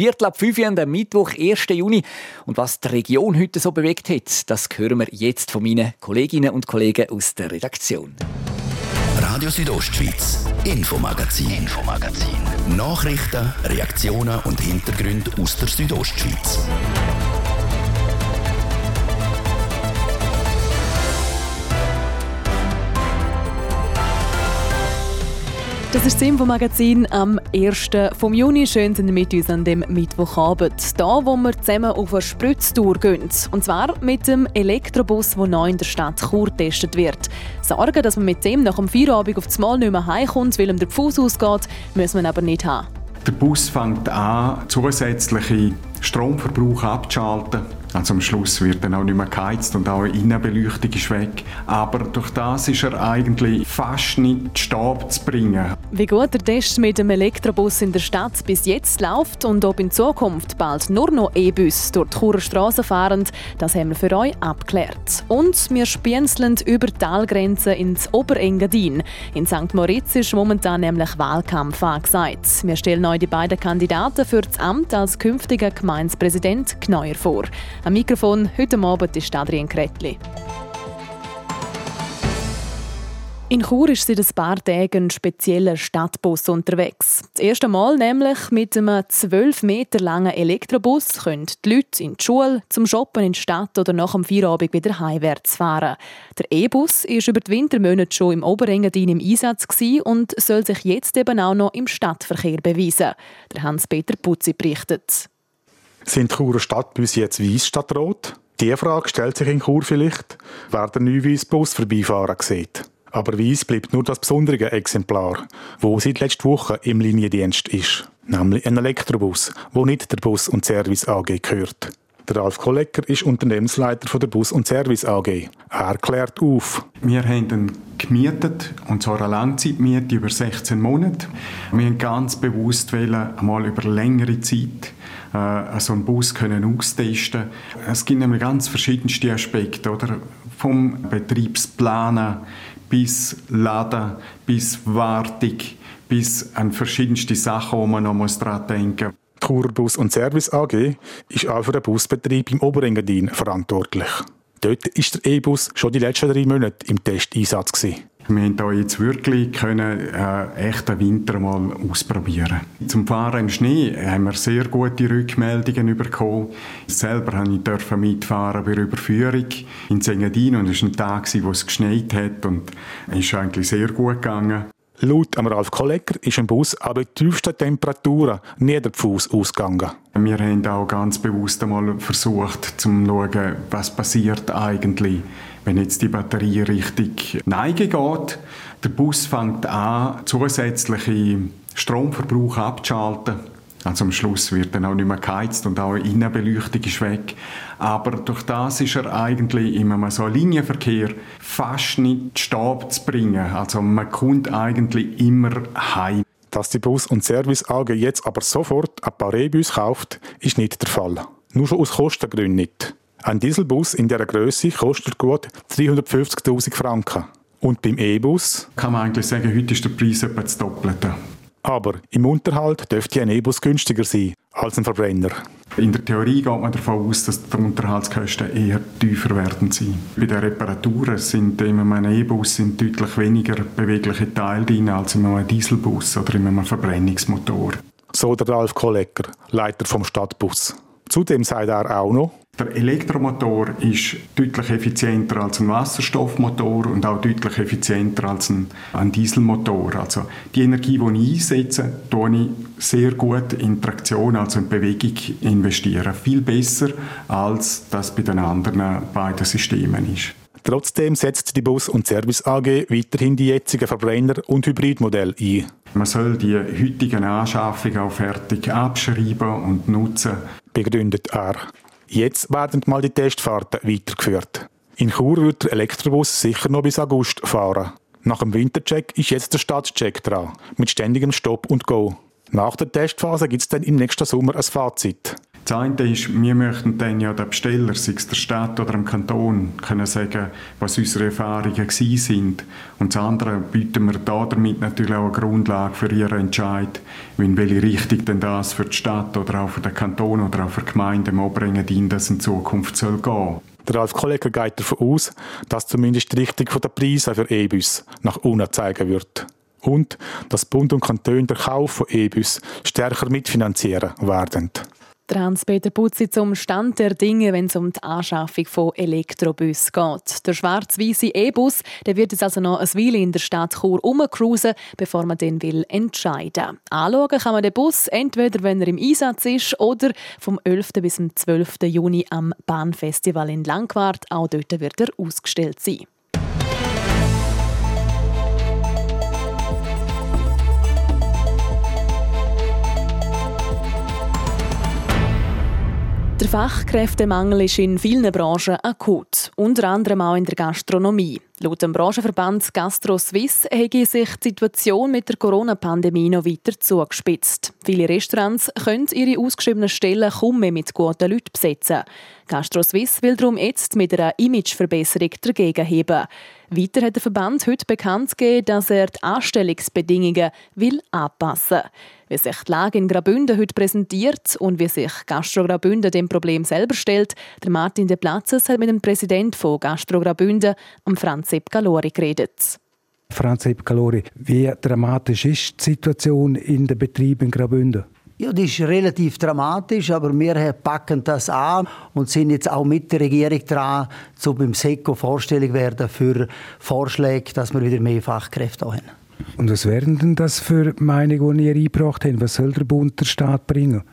Viertel ab 5 Uhr am Mittwoch, 1. Juni. Und was die Region heute so bewegt hat, das hören wir jetzt von meinen Kolleginnen und Kollegen aus der Redaktion. Radio Südostschweiz, Infomagazin, Infomagazin. Nachrichten, Reaktionen und Hintergründe aus der Südostschweiz. Das ist das Info-Magazin am 1. vom Juni. Schön sind Sie mit uns an dem Mittwochabend. Da, wo wir zusammen auf eine Spritztour gehen. Und zwar mit dem Elektrobus, der neu in der Stadt Chur getestet wird. Sorgen, dass man mit dem nach dem Feierabend auf das Mal nicht mehr heimkommt, weil ihm der Fuß ausgeht, müssen wir aber nicht haben. Der Bus fängt an, zusätzliche Stromverbrauch abzuschalten. Also am Schluss wird dann auch nicht mehr geheizt und auch die Innenbeleuchtung ist weg. Aber durch das ist er eigentlich fast nicht Stab zu bringen. Wie gut der Test mit dem Elektrobus in der Stadt bis jetzt läuft und ob in Zukunft bald nur noch E-Bus durch die Churer Straße fahren, das haben wir für euch abgeklärt. Und wir spienzeln über die Talgrenze ins Oberengadin. In St. Moritz ist momentan nämlich Wahlkampf angesagt. Wir stellen euch die beiden Kandidaten für das Amt als künftiger Gemeindepräsident Kneuer vor. Am Mikrofon heute Abend ist Adrian Kretli. In Chur ist seit ein paar Tagen ein spezieller Stadtbus unterwegs. Das erste Mal nämlich mit einem 12 Meter langen Elektrobus können die Leute in die Schule, zum Shoppen in die Stadt oder nach dem Feierabend wieder heimwärts fahren. Der E-Bus ist über die Wintermonate schon im Oberengadin im Einsatz und soll sich jetzt eben auch noch im Stadtverkehr beweisen. Der Hans-Peter Putzi berichtet. Sind Churer Stadtbusse jetzt weiß statt rot? Die Frage stellt sich in Chur vielleicht, wer den neuen Weissbus vorbeifahren sieht. Aber Weiss bleibt nur das besondere Exemplar, wo seit letzter Woche im Liniendienst ist. Nämlich ein Elektrobus, wo nicht der Bus- und Service AG gehört. Der Ralf Kollecker ist Unternehmensleiter der Bus- und Service AG. Er klärt auf. Wir haben ihn gemietet, und zwar eine Langzeitmiete über 16 Monate. Wir haben ganz bewusst wollen, einmal über längere Zeit äh, so einen Bus können austesten Es gibt nämlich ganz verschiedenste Aspekte, oder? Vom Betriebsplanen bis Laden, bis Wartung, bis an verschiedenste Sachen, wo man noch daran denken muss. Die Churbus und Service AG ist auch für den Busbetrieb im Oberengadin verantwortlich. Dort ist der E-Bus schon die letzten drei Monate im Testeinsatz. Gewesen. Wir haben hier jetzt wirklich können, äh, echt einen Winter mal ausprobieren. Zum Fahren im Schnee haben wir sehr gute Rückmeldungen bekommen. Selber durfte ich mitfahren bei der Überführung in Engadin und es war ein Tag, wo es geschneit hat und es ist eigentlich sehr gut gegangen. Laut Ralf Kollegger ist ein Bus an den tiefsten Temperaturen nie der Fuß ausgegangen. Wir haben auch ganz bewusst einmal versucht, zu schauen, was passiert eigentlich, wenn jetzt die Batterie richtig Neige geht. Der Bus fängt an, zusätzliche Stromverbrauch abzuschalten. Also am Schluss wird dann auch nicht mehr geheizt und auch Innenbeleuchtung ist weg. Aber durch das ist er eigentlich in einem so Linienverkehr fast nicht Stab zu bringen. Also man kommt eigentlich immer heim. Dass die Bus- und Service AG jetzt aber sofort ein paar E-Bus kauft, ist nicht der Fall. Nur schon aus Kostengründen nicht. Ein Dieselbus in dieser Größe kostet gut 350.000 Franken. Und beim E-Bus? Kann man eigentlich sagen, heute ist der Preis etwa das Doppelte. Aber im Unterhalt dürfte ein E-Bus günstiger sein als ein Verbrenner. In der Theorie geht man davon aus, dass die Unterhaltskosten eher tiefer werden sein. Bei den Reparaturen sind in einem E-Bus deutlich weniger bewegliche Teile drin als in einem Dieselbus oder in einem Verbrennungsmotor. So der Ralf Kollecker, Leiter vom Stadtbus. Zudem sagt er auch noch, der Elektromotor ist deutlich effizienter als ein Wasserstoffmotor und auch deutlich effizienter als ein, ein Dieselmotor. Also die Energie, die ich einsetze, tue ich sehr gut in Traktion, also in Bewegung investieren. Viel besser, als das bei den anderen beiden Systemen ist. Trotzdem setzt die Bus- und Service AG weiterhin die jetzigen Verbrenner- und Hybridmodelle ein. Man soll die heutigen Anschaffungen auch fertig abschreiben und nutzen. Begründet er. Jetzt werden mal die Testfahrten weitergeführt. In Chur wird der Elektrobus sicher noch bis August fahren. Nach dem Wintercheck ist jetzt der Stadtcheck dran, mit ständigem Stopp und Go. Nach der Testphase gibt es dann im nächsten Sommer ein Fazit. Das eine ist, wir möchten dann ja den Besteller, sei es der Stadt oder dem Kanton, können sagen, was unsere Erfahrungen sind. Und das andere bieten wir da damit natürlich auch eine Grundlage für ihren Entscheid, in welche Richtung denn das für die Stadt oder auch für den Kanton oder auch für die Gemeinde anbringen, in das in Zukunft soll gehen. Der Ralf Kollege geht davon aus, dass zumindest die Richtung der Preise für E-Bus nach unten zeigen wird. Und dass Bund und Kanton den Kauf von E-Bus stärker mitfinanzieren werden. Hans-Peter Putzi zum Stand der Dinge, wenn es um die Anschaffung von Elektrobus geht. Der schwarz-weiße E-Bus wird jetzt also noch ein Weile in der Stadt Chur rumcruisen, bevor man den will entscheiden. Anschauen kann man den Bus entweder, wenn er im Einsatz ist, oder vom 11. bis zum 12. Juni am Bahnfestival in Langquart. Auch dort wird er ausgestellt sein. Der Fachkräftemangel ist in vielen Branchen akut, unter anderem auch in der Gastronomie. Laut dem Branchenverband Gastro Suisse hätte sich die Situation mit der Corona-Pandemie noch weiter zugespitzt. Viele Restaurants können ihre ausgeschriebenen Stellen kaum mehr mit guten Leuten besetzen. Gastro Suisse will darum jetzt mit einer Imageverbesserung dagegen heben. Weiter hat der Verband heute bekannt gegeben, dass er die Anstellungsbedingungen will anpassen will. Wie sich die Lage in Graubünden heute präsentiert und wie sich Gastro Graubünden dem Problem selber stellt, der Martin De Platzes hat mit dem Präsidenten von Gastro Graubünden, Franz Sepp Galori, geredet. Franz Sepp Galori, wie dramatisch ist die Situation in den Betrieben in Graubünden? Ja, das ist relativ dramatisch, aber wir packen das an und sind jetzt auch mit der Regierung dran, zu beim SECO Vorstellung werden für Vorschläge, dass wir wieder mehr Fachkräfte haben. Und was wären denn das für Meinungen, die ihr eingebracht habt? Was soll der Bund der Staat bringen?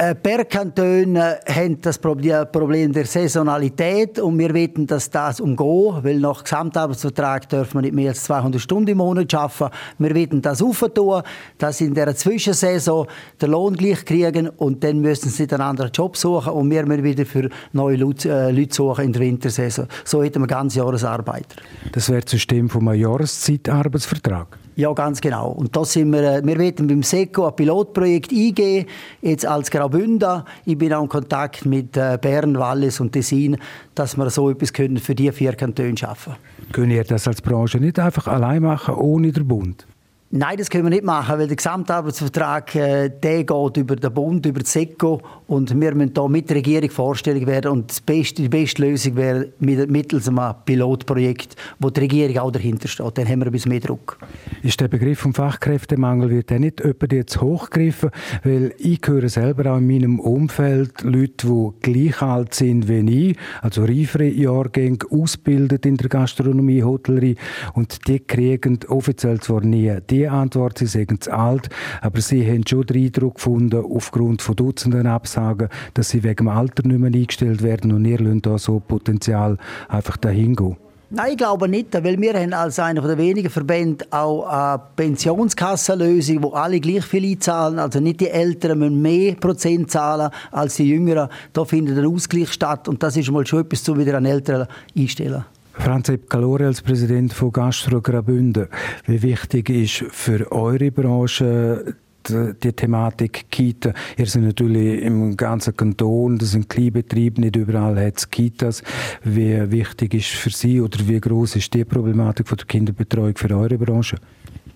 Äh, per Kanton haben das Problem der Saisonalität und wir wissen, dass das umgehen, weil nach Gesamtarbeitsvertrag dürfen wir nicht mehr als 200 Stunden im Monat arbeiten. Wir wollen das aufentun, dass in der Zwischensaison den Lohn gleich kriegen und dann müssen sie einen anderen Job suchen und wir müssen wieder für neue Leute, äh, suchen in der Wintersaison. So hätten wir ganz Jahresarbeiter. Das wäre das System vom Jahreszeitarbeitsvertrag? Ja, ganz genau. Und da sind wir, äh, wir werden beim SECO ein Pilotprojekt eingehen, jetzt als Graubünden. Ich bin auch in Kontakt mit äh, Bern, Wallis und Tessin, dass wir so etwas können für die vier Kantone schaffen können. ihr das als Branche nicht einfach allein machen, ohne den Bund? Nein, das können wir nicht machen, weil der Gesamtarbeitsvertrag äh, der geht über den Bund, über das SECO und wir müssen da mit der Regierung vorstellig werden und beste, die beste Lösung wäre mittels einem Pilotprojekt, wo die Regierung auch dahinter steht. Dann haben wir ein bisschen mehr Druck. Ist der Begriff vom Fachkräftemangel wird nicht jemand jetzt hochgegriffen? Weil ich höre selber auch in meinem Umfeld Leute, die gleich alt sind wie ich, also reifere Jahrgänge, ausgebildet in der Gastronomie, Hotellerie und die kriegen offiziell zwar nie die die Antwort, sie sagen zu alt, aber sie haben schon den Eindruck gefunden, aufgrund von Dutzenden Absagen, dass sie wegen dem Alter nicht mehr eingestellt werden und ihr lasst da so Potenzial einfach dahin gehen. Nein, ich glaube nicht, weil wir haben als einer der wenigen Verbände auch eine Pensionskassenlösung, wo alle gleich viel einzahlen. Also nicht die Älteren müssen mehr Prozent zahlen als die Jüngeren. Da findet ein Ausgleich statt und das ist mal schon etwas, um wieder an Älteren einstellen. Franz Epp Calore als Präsident von Gastro Graubünden. Wie wichtig ist für eure Branche die, die Thematik Kita? Ihr seid natürlich im ganzen Kanton, das sind Kleinbetriebe, nicht überall hat es Kitas. Wie wichtig ist für Sie oder wie groß ist die Problematik von der Kinderbetreuung für eure Branche?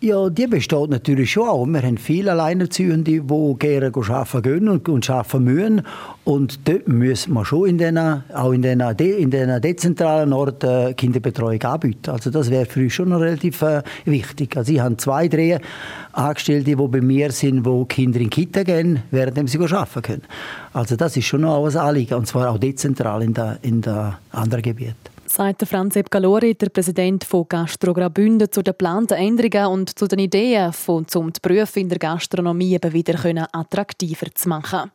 Ja, die besteht natürlich schon auch. Wir haben viele Alleinerziehende, die gerne arbeiten gehen und, arbeiten müssen. Und dort müssen wir schon in den, auch in den, in den dezentralen Orten Kinderbetreuung anbieten. Also das wäre für uns schon noch relativ äh, wichtig. Also ich habe zwei, drei Angestellte, die bei mir sind, die Kinder in die Kita gehen, während sie arbeiten können. Also das ist schon noch ein Anliegen, und zwar auch dezentral in den in der anderen Gebieten sagt Franz Epp Galori, der Präsident von Gastro Graubünden, zu den geplanten Änderungen und zu den Ideen, um die Berufe in der Gastronomie eben wieder attraktiver zu machen.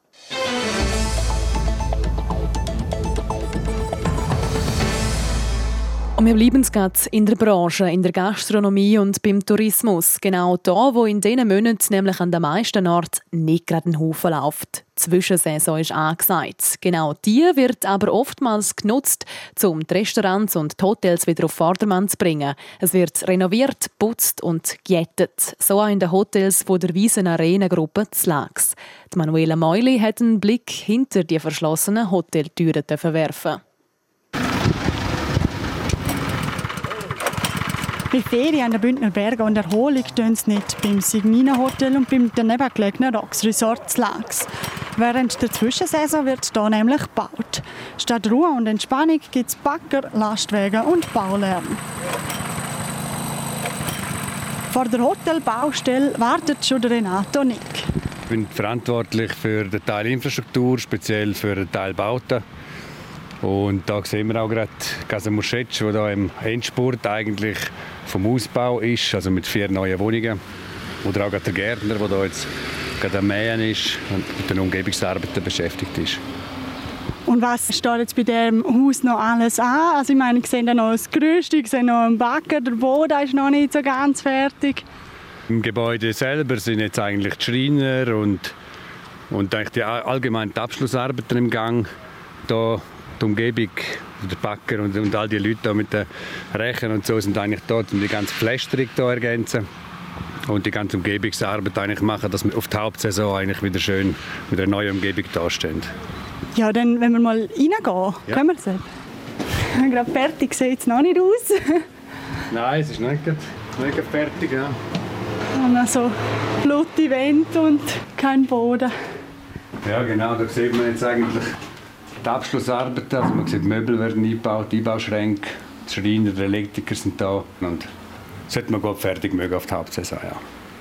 Und wir bleiben gerade in der Branche, in der Gastronomie und beim Tourismus. Genau da, wo in diesen Monaten nämlich an den meisten Orten nicht gerade ein Haufen läuft. Zwischensaison ist angesagt. Genau die wird aber oftmals genutzt, um die Restaurants und die Hotels wieder auf Vordermann zu bringen. Es wird renoviert, putzt und gejättet. So auch in den Hotels von der Wiesen Arena Gruppe Zlags. Die Manuela Meuli hat einen Blick hinter die verschlossenen Hoteltüren werfen. Bei Ferien an den Bündner Bergen und Erholung tun sie nicht beim Signina Hotel und beim daneben gelegenen Rox Resort Lags. Während der Zwischensaison wird hier nämlich gebaut. Statt Ruhe und Entspannung gibt es Bagger, Lastwagen und Baulärm. Vor der Hotelbaustelle wartet schon Renato Nick. Ich bin verantwortlich für den Teil Infrastruktur, speziell für den Teil Bauten. Und da sehen wir auch gerade Casa Muschetsch, wo da im Endspurt eigentlich vom Ausbau ist, also mit vier neuen Wohnungen. Oder auch der Gärtner, der da jetzt gerade am Mähen ist und mit den Umgebungsarbeiten beschäftigt ist. Und was steht jetzt bei diesem Haus noch alles an? Also ich meine, ich sehe noch das Gerüst, ich sehe noch einen Backer, der Boden ist noch nicht so ganz fertig. Im Gebäude selber sind jetzt eigentlich die Schreiner und, und die allgemeinen Abschlussarbeiten im Gang. Da die Umgebung, der Backer und, und all die Leute mit den Rechen und so sind eigentlich dort, um die ganze Pflästerung zu ergänzen und die ganze Umgebungsarbeit eigentlich machen, dass wir auf die Hauptsaison eigentlich wieder schön mit einer neuen Umgebung dastehen. Ja, dann, wenn wir mal reingehen, ja. können wir es. Gerade fertig sieht es noch nicht aus. Nein, es ist nicht, nicht fertig. Ja. Und dann so blutige Wände und kein Boden. Ja, genau, da sieht man jetzt eigentlich die Abschlussarbeiten. Also man sieht, Möbel werden eingebaut, Einbauschränke, die Schreiner, die Elektriker sind da. Und sollte man gut fertig mögen auf die Hauptsaison, ja.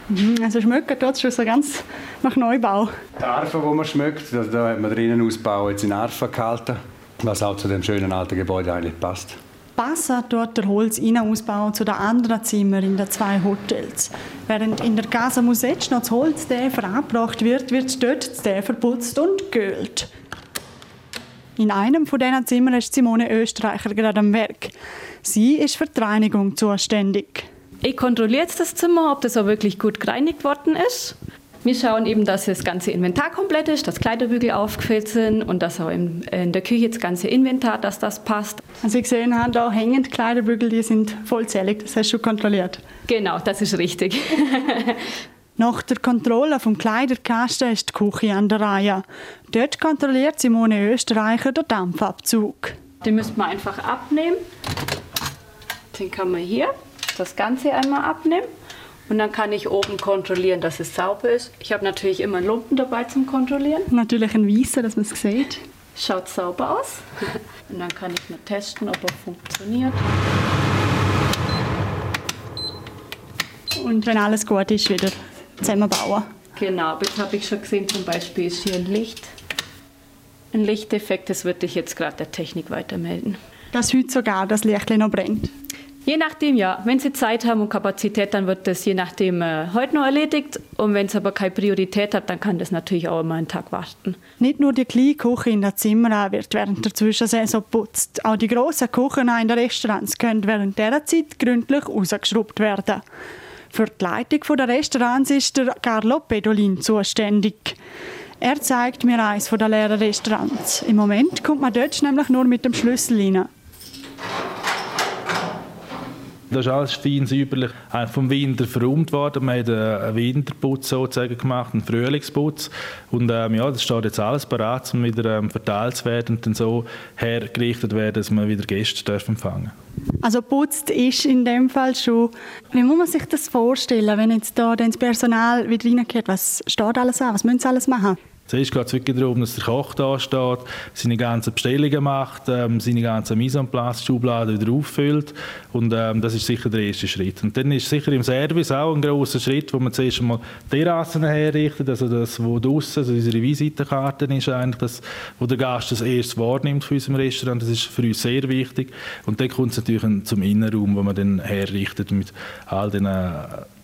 Mhm, also schmeckt dort schon so ganz nach Neubau. Die Arfe, die man schmeckt, also da hat man den Innenausbau jetzt in Arfe gehalten, was auch zu dem schönen alten Gebäude eigentlich passt. Passt dort der Holz-Innenausbau zu den anderen Zimmern in den zwei Hotels. Während in der Casa Musetsch noch das Holztäfer abgebracht wird, wird dort das verputzt und geölt. In einem von diesen Zimmern ist Simone Österreicher gerade am Werk. Sie ist für die Reinigung zuständig. Ich kontrolliere jetzt das Zimmer, ob das auch wirklich gut gereinigt worden ist. Wir schauen eben, dass das ganze Inventar komplett ist, dass Kleiderbügel aufgefüllt sind und dass auch in der Küche das ganze Inventar, dass das passt. Also Sie gesehen haben, da hängen Kleiderbügel, die sind vollzählig. Das hast du schon kontrolliert? Genau, das ist richtig. Nach der Kontrolle vom Kleiderkasten ist die Küche an der Reihe. Dort kontrolliert Simone Österreicher den Dampfabzug. Den müssen wir einfach abnehmen. Den kann man hier das Ganze einmal abnehmen. Und dann kann ich oben kontrollieren, dass es sauber ist. Ich habe natürlich immer einen Lumpen dabei zum Kontrollieren. Natürlich ein Weißer, dass man es sieht. Schaut sauber aus. Und dann kann ich nur testen, ob er funktioniert. Und wenn alles gut ist, wieder zusammenbauen. Genau, jetzt habe ich schon gesehen, zum Beispiel ist hier ein Licht. Ein Lichteffekt, das würde ich jetzt gerade der Technik weitermelden. Dass heute sogar das Licht noch brennt? Je nachdem, ja. Wenn Sie Zeit haben und Kapazität, dann wird das je nachdem äh, heute noch erledigt. Und wenn es aber keine Priorität hat, dann kann das natürlich auch immer einen Tag warten. Nicht nur die kleine Küche in den Zimmern wird während der Zwischensaison geputzt. Auch die grossen Küchen in den Restaurants können während dieser Zeit gründlich rausgeschraubt werden. Für die Leitung der Restaurants ist der Carlo Pedolin zuständig. Er zeigt mir eines der leeren Restaurants. Im Moment kommt man dort nämlich nur mit dem Schlüssel rein. Das ist alles fein säuberlich vom Winter verräumt worden. Wir haben einen Winterputz sozusagen gemacht, einen Frühlingsputz. Und ähm, ja, das steht jetzt alles bereit, um wieder ähm, verteilt zu werden und dann so hergerichtet werden, dass wir wieder Gäste dürfen empfangen Also putzt ist in dem Fall schon. Wie muss man sich das vorstellen, wenn jetzt da das Personal wieder reingeht? Was steht alles an? Was müssen sie alles machen? Zuerst geht es wirklich darum, dass der Koch da steht, seine ganzen Bestellungen macht, ähm, seine ganzen Mise en place Schubladen wieder auffüllt und ähm, das ist sicher der erste Schritt. Und dann ist sicher im Service auch ein großer Schritt, wo man zuerst einmal Terrassen herrichtet, also das, wo draussen, also unsere Visitenkarte ist eigentlich das, wo der Gast das erste wahrnimmt für unserem Restaurant, das ist für uns sehr wichtig. Und dann kommt es natürlich zum Innenraum, wo man dann herrichtet mit all den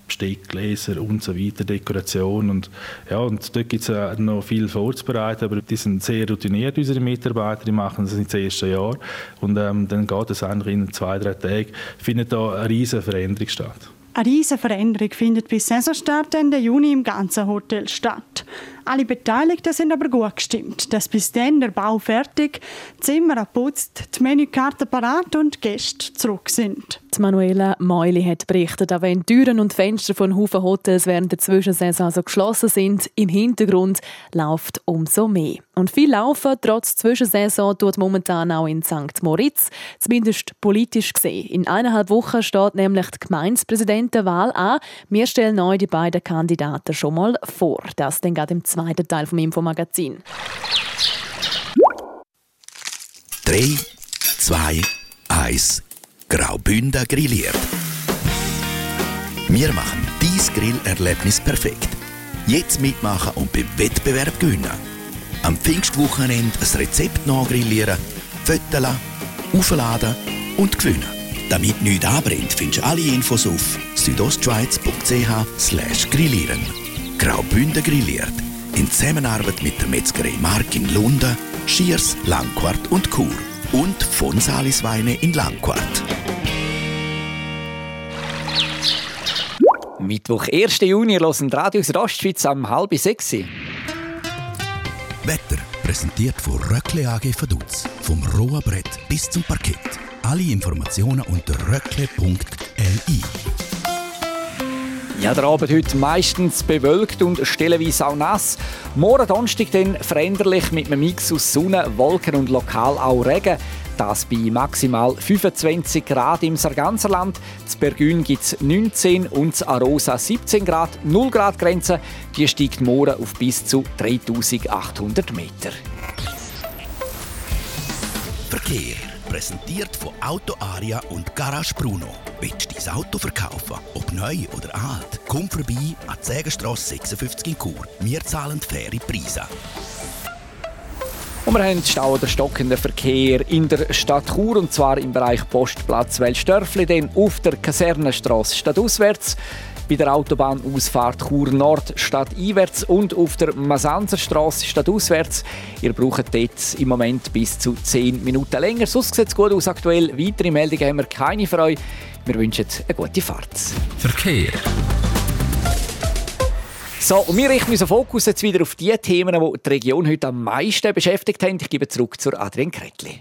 Besteck, Gläser und so weiter, Dekoration und ja, und dort gibt es noch viel vorzubereiten, aber die sind sehr routiniert, unsere Mitarbeiter, die machen das das erste Jahr und ähm, dann geht es eigentlich in zwei, drei Tagen, findet da eine riesige Veränderung statt. Eine riesige Veränderung findet bis Saisonstart Ende Juni im ganzen Hotel statt. Alle Beteiligten sind aber gut gestimmt, dass bis dann der Bau fertig, Zimmer geputzt, die Menükarte parat und Gäste zurück sind. Die Manuela Meuli hat berichtet, auch wenn Türen und Fenster von Haufen Hotels während der Zwischensaison so geschlossen sind, im Hintergrund läuft umso mehr. Und viel Laufen trotz Zwischensaison tut momentan auch in St. Moritz, zumindest politisch gesehen. In eineinhalb Wochen steht nämlich die Gemeindepräsidentenwahl an. Wir stellen euch die beiden Kandidaten schon mal vor. Das dann gerade im zweiten Teil vom Infomagazin. 3, 2, 1. Graubünden grilliert. Wir machen dies Grillerlebnis perfekt. Jetzt mitmachen und beim Wettbewerb gewinnen. Am Pfingstwochenende ein Rezept nachgrillieren, föteln, aufladen und gewinnen. Damit nichts anbrennt, findest du alle Infos auf südostschweiz.ch grillieren. Graubünden grilliert. In Zusammenarbeit mit der Metzgerei Mark in Lunden, Schiers, Langquart und Chur. Und von Salisweine in Langquart. Mittwoch, 1. Juni, hören Radio aus Ostschweiz am halb sechs. Wetter präsentiert von Röckle AG Vaduz. Vom rohen Brett bis zum Parkett. Alle Informationen unter röckle.li. Ja, der Abend heute meistens bewölkt und stellenweise auch nass. Morgen Donnerstag dann veränderlich mit einem Mix aus Sonne, Wolken und lokal auch Regen. Das bei maximal 25 Grad im Sarganserland. Z Bergün gibt es 19 und z Arosa 17 Grad. 0 Grad Grenze, die steigt morgen auf bis zu 3800 Meter. Verkehr präsentiert von Auto Aria und Garage Bruno. Willst du dein Auto verkaufen? Ob neu oder alt? Komm vorbei an die Sägenstrasse 56 in Chur. Wir zahlen faire Preise. Und wir haben Stau oder stockenden Verkehr in der Stadt Chur, und zwar im Bereich Postplatz Welsdörfli, dann auf der Kasernenstrasse stadtauswärts, bei der Autobahnausfahrt Chur Nord stadteinwärts und auf der Masanzerstrasse stadtauswärts. Ihr braucht dort im Moment bis zu 10 Minuten länger. Sonst sieht es gut aus aktuell. Weitere Meldungen haben wir keine für euch. Wir wünschen eine gute Fahrt. Verkehr. So, und wir richten unseren Fokus jetzt wieder auf die Themen, die die Region heute am meisten beschäftigt haben. Ich gebe zurück zur Adrian Kretli.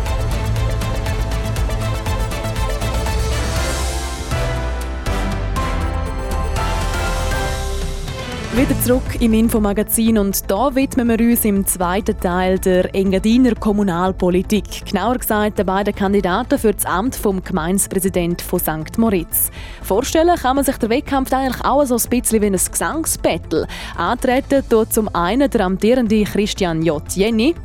Wieder zurück im Infomagazin und da widmen wir uns im zweiten Teil der Engadiner Kommunalpolitik. Genauer gesagt den beiden Kandidaten für das Amt vom Gemeinspräsident von St. Moritz. Vorstellen kann man sich der Wettkampf eigentlich auch so ein bisschen wie ein Gesangsbattle. Antreten tut zum einen der amtierende Christian J. Jenny.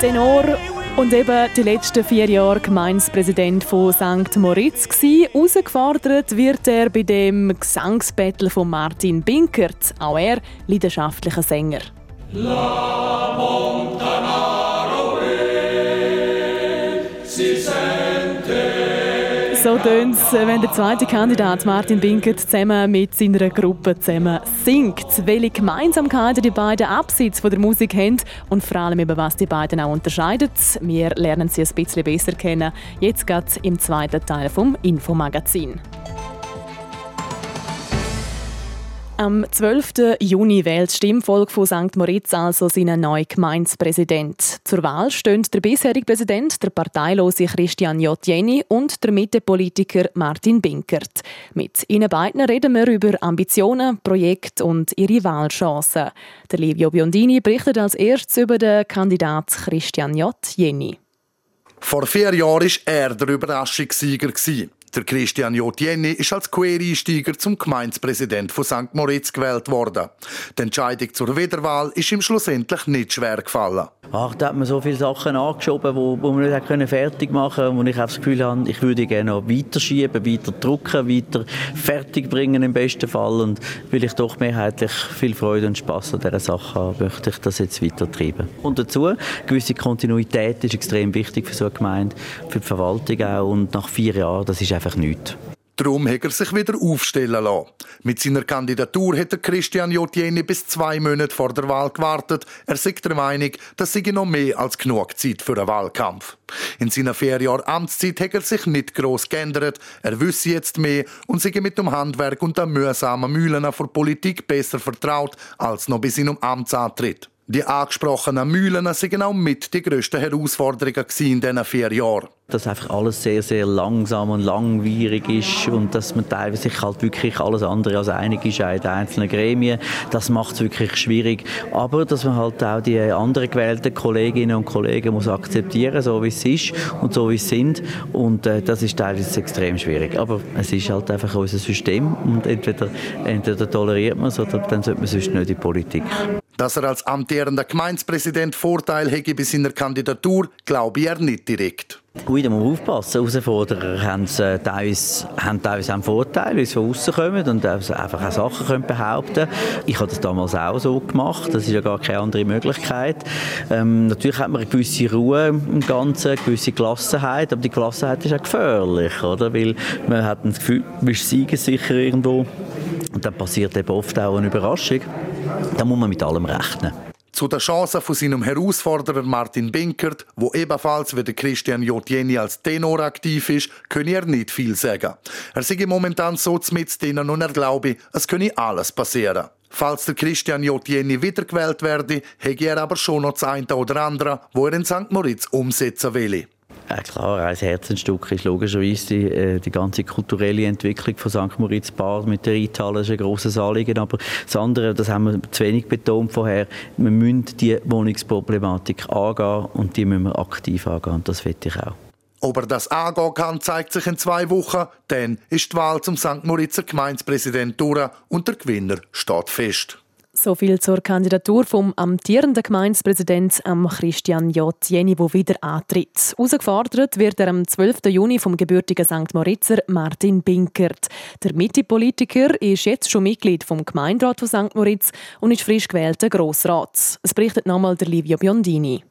Tenor und eben die letzten vier Jahre Gemeinspräsident von St. Moritz gsi. Herausgefordert wird er bei dem Gesangsbattle von Martin Binkert, auch er leidenschaftlicher Sänger. La Montanaro Tönt es, wenn der zweite Kandidat Martin Binkert zusammen mit seiner Gruppe zusammen singt. Welche Gemeinsamkeiten die beiden abseits von der Musik haben und vor allem eben, was die beiden auch unterscheidet, wir lernen sie ein bisschen besser kennen. Jetzt geht im zweiten Teil vom Infomagazin. Am 12. Juni wählt das Stimmvolk von St. Moritz also seinen neuen Gemeindepräsident. Zur Wahl stehen der bisherige Präsident, der parteilose Christian J. Jenny und der Mittepolitiker Martin Binkert. Mit ihnen beiden reden wir über Ambitionen, Projekte und ihre Wahlchancen. Der Livio Biondini berichtet als erstes über den Kandidat Christian J. Jenny. Vor vier Jahren war er der Überraschungssieger. Der Christian Jotieni ist als Quereinsteiger zum Gemeindepräsident von St. Moritz gewählt worden. Die Entscheidung zur Wiederwahl ist ihm schlussendlich nicht schwer gefallen. Ach, da hat man so viele Sachen angeschoben, wo, wo man nicht können fertig machen konnte. Und ich habe das Gefühl, habe, ich würde gerne noch weiter schieben, weiter drucken, weiter fertig bringen im besten Fall. Und weil ich doch mehrheitlich viel Freude und Spaß an dieser Sache habe, möchte ich das jetzt weiter treiben. Und dazu, gewisse Kontinuität ist extrem wichtig für so eine Gemeinde, für die Verwaltung auch. Und nach vier Jahren, das ist einfach nichts. Darum hat er sich wieder aufstellen lassen. Mit seiner Kandidatur hat Christian Jotieni bis zwei Monate vor der Wahl gewartet. Er sagt der Meinung, das sei noch mehr als genug Zeit für einen Wahlkampf. In seiner vier Jahren Amtszeit hat er sich nicht gross geändert. Er wüsste jetzt mehr und sei mit dem Handwerk und den mühsamen Mühlen der Politik besser vertraut als noch bis seinem Amtsantritt. Die angesprochenen Mühlen sind auch mit die grössten Herausforderungen in diesen vier Jahren. Dass einfach alles sehr, sehr langsam und langwierig ist und dass man teilweise sich halt wirklich alles andere als einig ist in einzelnen Gremien, das macht es wirklich schwierig. Aber dass man halt auch die anderen gewählten Kolleginnen und Kollegen muss akzeptieren, so wie es ist und so wie es sind. Und äh, das ist teilweise extrem schwierig. Aber es ist halt einfach unser System und entweder, entweder toleriert man es oder dann sollte man sonst nicht in die Politik. Dass er als amtierender Gemeindepräsident Vorteil hätte bei seiner Kandidatur, glaube ich er nicht direkt. Gut, da muss man aufpassen. Herausforderer haben, äh, teilweise, haben teilweise einen Vorteil, weil sie von außen kommen und einfach auch Sachen können behaupten Ich habe das damals auch so gemacht. Das ist ja gar keine andere Möglichkeit. Ähm, natürlich hat man eine gewisse Ruhe im Ganzen, eine gewisse Gelassenheit, aber die Gelassenheit ist auch gefährlich, oder? Weil man hat das Gefühl, man ist siegessicher irgendwo und dann passiert eben oft auch eine Überraschung. Da muss man mit allem rechnen. Zu den Chancen von seinem Herausforderer Martin Binkert, wo ebenfalls wie der Christian Jotieni als Tenor aktiv ist, könne er nicht viel sagen. Er sei momentan so mit denen und er glaube, es könne alles passieren. Falls der Christian Jotieni wiedergewählt werde, hätte er aber schon noch das eine oder andere, wo er in St. Moritz umsetzen will. Ja, klar, ein Herzensstück ist logischerweise die, äh, die ganze kulturelle Entwicklung von St. Moritz Bar mit der Reithalle ist ein grosses Anliegen, aber das andere, das haben wir zu wenig betont vorher, wir müssen die Wohnungsproblematik angehen und die müssen wir aktiv angehen und das will ich auch. Ob er das angehen kann, zeigt sich in zwei Wochen. Dann ist die Wahl zum St. Moritzer Gemeindepräsident durch und der Gewinner steht fest. So viel zur Kandidatur vom amtierenden Gemeindepräsidenten Christian J. Jenny, der wieder antritt. Herausgefordert wird er am 12. Juni vom gebürtigen St. Moritzer Martin Binkert. Der Mitte-Politiker ist jetzt schon Mitglied vom Gemeinderat von St. Moritz und ist frisch gewählter Grossrat. Es berichtet nochmal der Livio Biondini.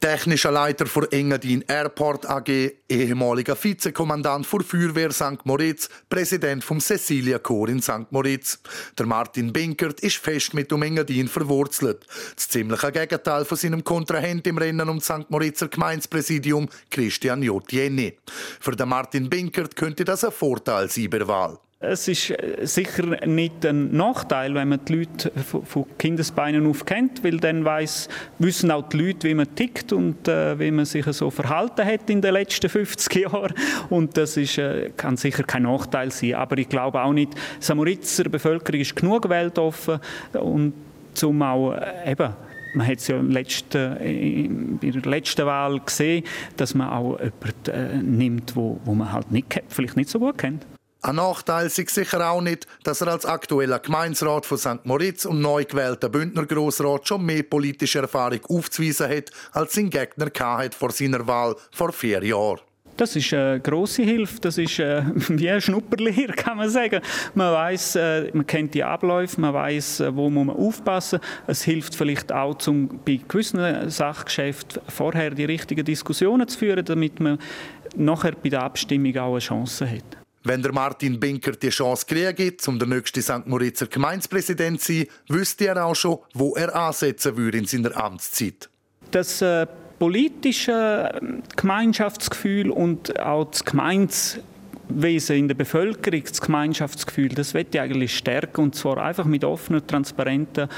Technischer Leiter für Engadin Airport AG, ehemaliger Vizekommandant für Feuerwehr St. Moritz, Präsident vom Cecilia Corps in St. Moritz. Der Martin Binkert ist fest mit dem Engadin verwurzelt. Das ziemliche Gegenteil von seinem Kontrahent im Rennen um St. Moritzer Gemeindepräsidium, Christian J. Jenny. Für den Martin Binkert könnte das ein Vorteil sein bei der Wahl. Es ist äh, sicher nicht ein Nachteil, wenn man die Leute von Kindesbeinen auf kennt, weil dann weiss, wissen auch die Leute, wie man tickt und äh, wie man sich so verhalten hat in den letzten 50 Jahren. Und das ist, äh, kann sicher kein Nachteil sein. Aber ich glaube auch nicht, die Samoritzer Bevölkerung ist genug weltoffen und zum auch äh, eben man hat es ja letzte, bei der letzten Wahl gesehen, dass man auch jemanden äh, nimmt, wo, wo man halt nicht, vielleicht nicht so gut kennt. Ein Nachteil ist sicher auch nicht, dass er als aktueller Gemeinsrat von St. Moritz und neu gewählter Bündner Grossrat schon mehr politische Erfahrung aufzuweisen hat, als sein Gegner hatte vor seiner Wahl vor vier Jahren. Das ist eine grosse Hilfe. Das ist äh, wie ein Schnupperlehr, kann man sagen. Man weiß, äh, man kennt die Abläufe, man weiß, äh, wo muss man aufpassen. Es hilft vielleicht auch, zum, bei gewissen Sachgeschäften vorher die richtigen Diskussionen zu führen, damit man nachher bei der Abstimmung auch eine Chance hat. Wenn der Martin Binker die Chance kriegt, um der nächste St. Moritzer Gemeindepräsident zu sein, wüsste er auch schon, wo er ansetzen würde in seiner Amtszeit. Das äh, politische ähm, Gemeinschaftsgefühl und auch das Gemeinswesen in der Bevölkerung, das Gemeinschaftsgefühl, das wird ich eigentlich stärken und zwar einfach mit offenen, transparenten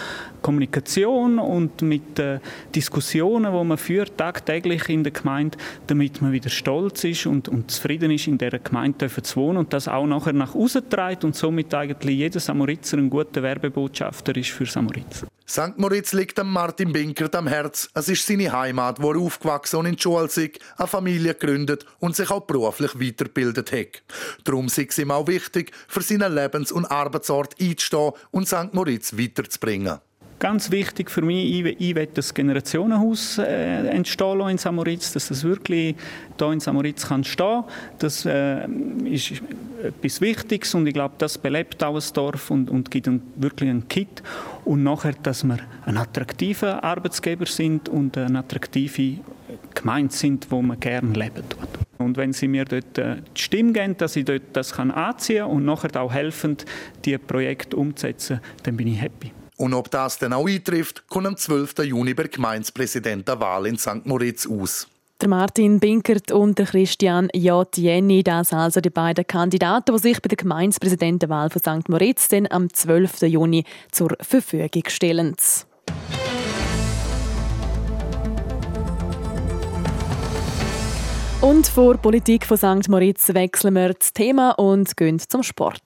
Kommunikation und mit den Diskussionen, die man führt tagtäglich in der Gemeinde, damit man wieder stolz ist und, und zufrieden ist, in dieser Gemeinde zu wohnen und das auch nachher nach außen trägt und somit eigentlich jeder Samoritzer ein guter Werbebotschafter ist für Samoritz. St. Moritz liegt am Martin Binkert am Herz. Es ist seine Heimat, wo er aufgewachsen und in die Schule ist, eine Familie gegründet und sich auch beruflich weitergebildet hat. Darum ist es ihm auch wichtig, für seinen Lebens- und Arbeitsort einzustehen und St. Moritz weiterzubringen. Ganz wichtig für mich, ich, ich will das Generationenhaus äh, entstehen in Samoritz, dass das wirklich hier in Samoritz kann stehen. Das äh, ist etwas Wichtiges und ich glaube, das belebt auch das Dorf und, und gibt einen, wirklich einen Kit. Und nachher, dass wir ein attraktiver Arbeitsgeber sind und eine attraktive Gemeinde sind, wo man gerne leben tut. Und wenn Sie mir dort äh, die Stimme geben, dass ich dort das kann anziehen und nachher auch helfen, die Projekte umzusetzen, dann bin ich happy. Und ob das denn auch eintrifft, kommt am 12. Juni bei Gemeindepräsidentenwahl in St. Moritz aus. Der Martin Binkert und der Christian J. Jenny, das also die beiden Kandidaten, die sich bei der Gemeindepräsidentenwahl von St. Moritz dann am 12. Juni zur Verfügung stellen. Und vor Politik von St. Moritz wechseln wir das Thema und gehen zum Sport.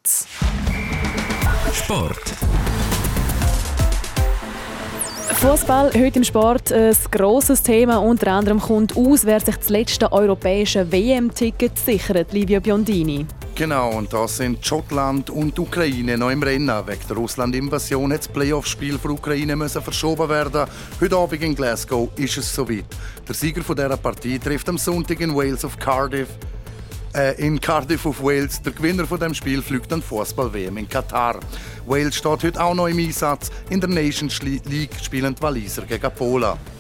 Sport. Fußball heute im Sport ein grosses Thema. Unter anderem kommt aus, wer sich das letzte europäische WM-Ticket sichert, Livio Biondini. Genau, und da sind Schottland und Ukraine noch im Rennen. Wegen der Russland-Invasion hat das Playoff-Spiel für Ukraine müssen verschoben werden. Heute Abend in Glasgow ist es soweit. Der Sieger dieser Partie trifft am Sonntag in Wales auf Cardiff äh, in Cardiff auf Wales. Der Gewinner von dem Spiel fliegt an Fußball-WM in Katar. Wales steht heute auch noch im Einsatz. In der Nations League spielen die Waliser gegen Polen.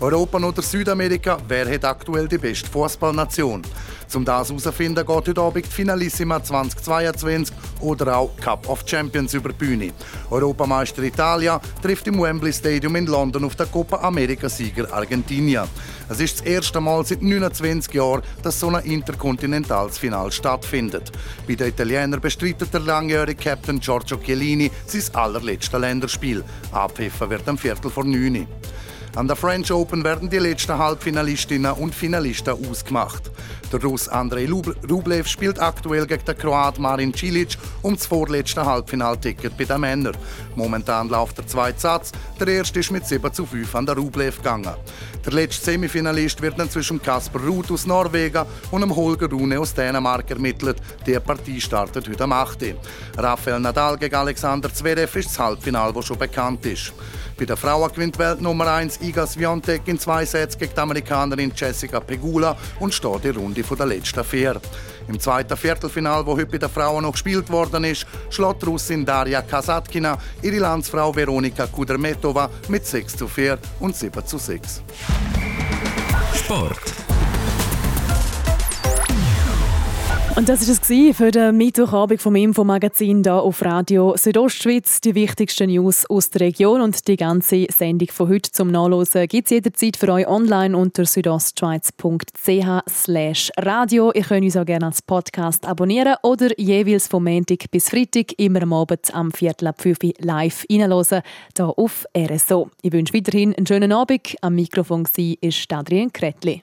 Europa oder Südamerika, wer hat aktuell die beste Fußballnation? Zum das herauszufinden, geht heute Abend die Finalissima 2022 oder auch Cup of Champions über die Bühne. Europameister Italia trifft im Wembley Stadium in London auf den Copa America-Sieger Argentinien. Es ist das erste Mal seit 29 Jahren, dass so ein interkontinentales Final stattfindet. Bei den Italienern bestreitet der langjährige Captain Giorgio Chiellini sein allerletztes Länderspiel. Abpfiffen wird am Viertel vor 9 Uhr. An der French Open werden die letzten Halbfinalistinnen und Finalisten ausgemacht. Der Russ Andrei Rublev spielt aktuell gegen den Kroat Marin Cilic um das vorletzte Halbfinalticket bei den Männern. Momentan läuft der zweite Satz. Der erste ist mit 7 zu 5 an der Rublev gegangen. Der letzte Semifinalist wird dann zwischen Kasper Ruth aus Norwegen und dem Holger Rune aus Dänemark ermittelt. Die Partie startet heute am 8. Rafael Nadal gegen Alexander Zverev ist das Halbfinale, das schon bekannt ist. Bei der Frauen gewinnt Welt Nummer 1 Iga Swiatek in zwei Sätzen gegen die Amerikanerin Jessica Pegula und steht die Runde der letzten vier. Im zweiten Viertelfinal, wo heute bei den Frauen noch gespielt worden ist, schlägt Russin Daria Kasatkina ihre Landsfrau Veronika Kudermetova mit 6 zu 4 und 7 zu 6. Sport. Und das war es für den Mittwochabend vom Infomagazin hier auf Radio Südostschweiz. Die wichtigsten News aus der Region und die ganze Sendung von heute zum Nachlesen gibt es jederzeit für euch online unter südostschweiz.ch radio. Ihr könnt uns auch gerne als Podcast abonnieren oder jeweils vom Montag bis Freitag immer am Abend am Viertel ab 5 Uhr live reinhören, hier auf RSO. Ich wünsche weiterhin einen schönen Abend. Am Mikrofon war Adrian Kretli.